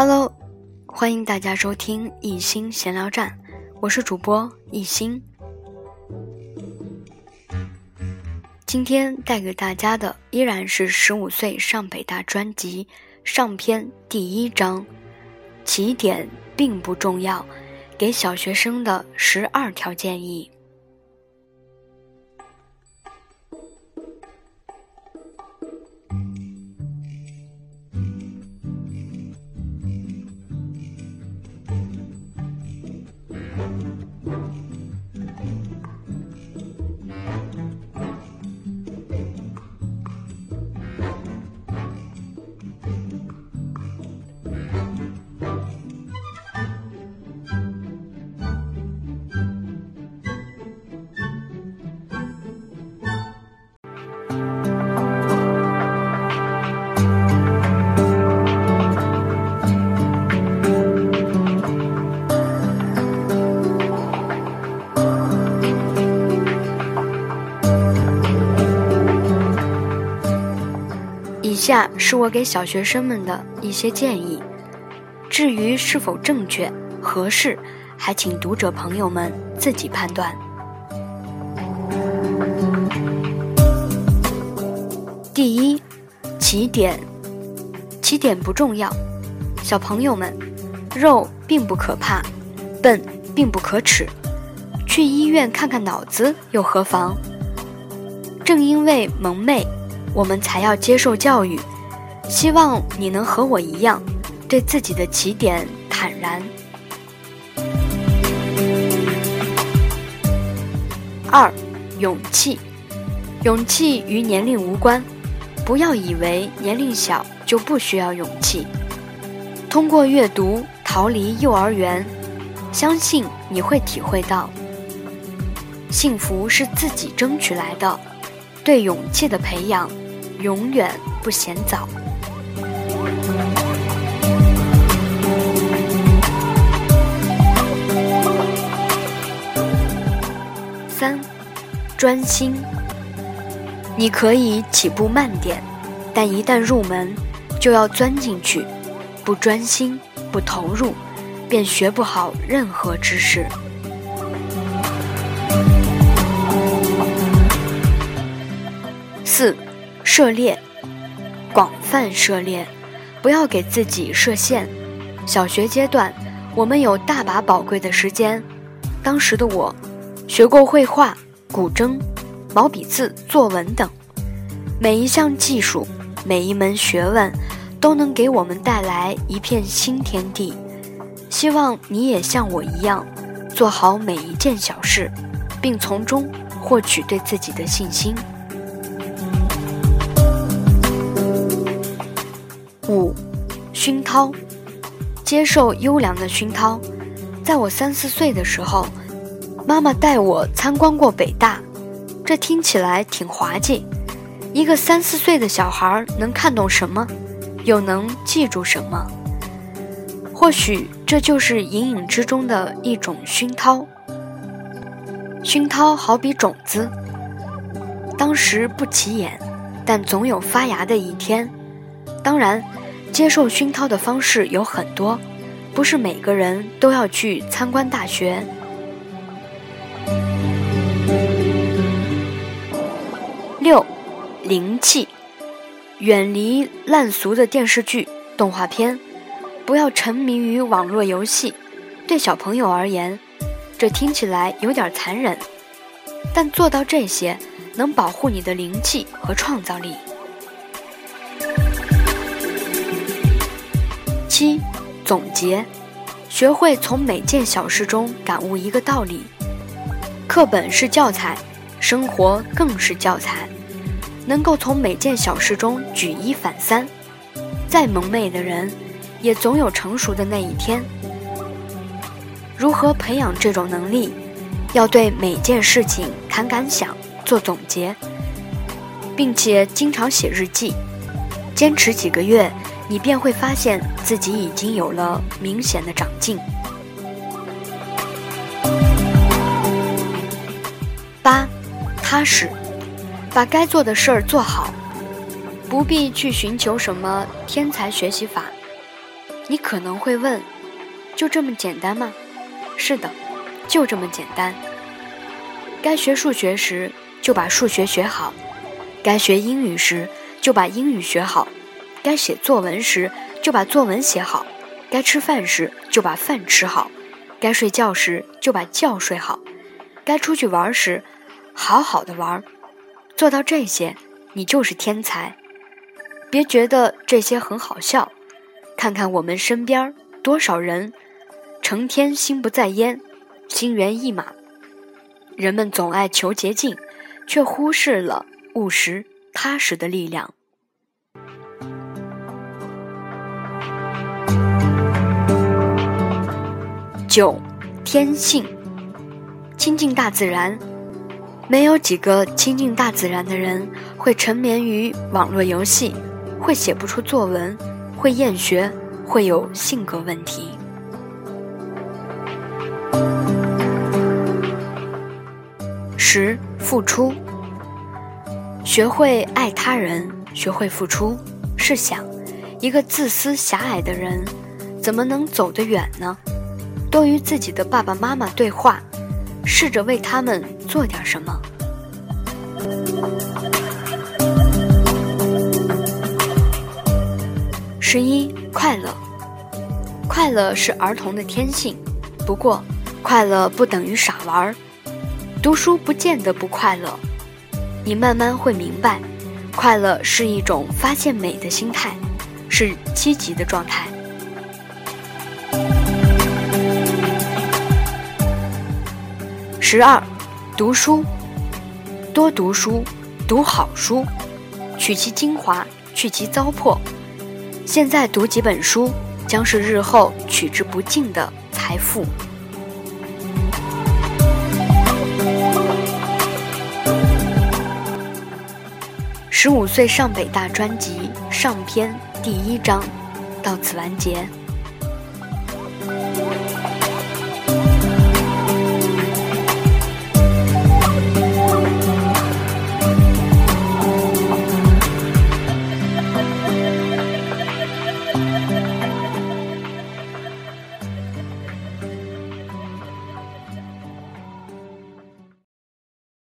Hello，欢迎大家收听一心闲聊站，我是主播一心。今天带给大家的依然是十五岁上北大专辑上篇第一章，起点并不重要，给小学生的十二条建议。以下是我给小学生们的一些建议，至于是否正确、合适，还请读者朋友们自己判断。第一，起点，起点不重要，小朋友们，肉并不可怕，笨并不可耻，去医院看看脑子又何妨？正因为蒙昧。我们才要接受教育，希望你能和我一样，对自己的起点坦然。二，勇气，勇气与年龄无关，不要以为年龄小就不需要勇气。通过阅读逃离幼儿园，相信你会体会到，幸福是自己争取来的。对勇气的培养，永远不嫌早。三，专心。你可以起步慢点，但一旦入门，就要钻进去。不专心，不投入，便学不好任何知识。四，涉猎，广泛涉猎，不要给自己设限。小学阶段，我们有大把宝贵的时间。当时的我，学过绘画、古筝、毛笔字、作文等，每一项技术，每一门学问，都能给我们带来一片新天地。希望你也像我一样，做好每一件小事，并从中获取对自己的信心。熏陶，接受优良的熏陶。在我三四岁的时候，妈妈带我参观过北大，这听起来挺滑稽。一个三四岁的小孩能看懂什么，又能记住什么？或许这就是隐隐之中的一种熏陶。熏陶好比种子，当时不起眼，但总有发芽的一天。当然。接受熏陶的方式有很多，不是每个人都要去参观大学。六，灵气，远离烂俗的电视剧、动画片，不要沉迷于网络游戏。对小朋友而言，这听起来有点残忍，但做到这些，能保护你的灵气和创造力。七，总结，学会从每件小事中感悟一个道理。课本是教材，生活更是教材。能够从每件小事中举一反三，再蒙昧的人，也总有成熟的那一天。如何培养这种能力？要对每件事情谈感想，做总结，并且经常写日记，坚持几个月。你便会发现自己已经有了明显的长进。八，踏实，把该做的事儿做好，不必去寻求什么天才学习法，你可能会问：就这么简单吗？是的，就这么简单。该学数学时就把数学学好，该学英语时就把英语学好，该写作文时就把作文写好，该吃饭时就把饭吃好，该睡觉时就把觉睡好，该出去玩时好好的玩。做到这些，你就是天才。别觉得这些很好笑，看看我们身边多少人，成天心不在焉，心猿意马。人们总爱求捷径，却忽视了务实踏实的力量。九，天性，亲近大自然。没有几个亲近大自然的人会沉湎于网络游戏，会写不出作文，会厌学，会有性格问题。十，付出。学会爱他人，学会付出。试想，一个自私狭隘的人，怎么能走得远呢？多与自己的爸爸妈妈对话。试着为他们做点什么。十一，快乐，快乐是儿童的天性，不过，快乐不等于傻玩儿。读书不见得不快乐，你慢慢会明白，快乐是一种发现美的心态，是积极的状态。十二，读书，多读书，读好书，取其精华，去其糟粕。现在读几本书，将是日后取之不尽的财富。十五岁上北大专辑上篇第一章到此完结。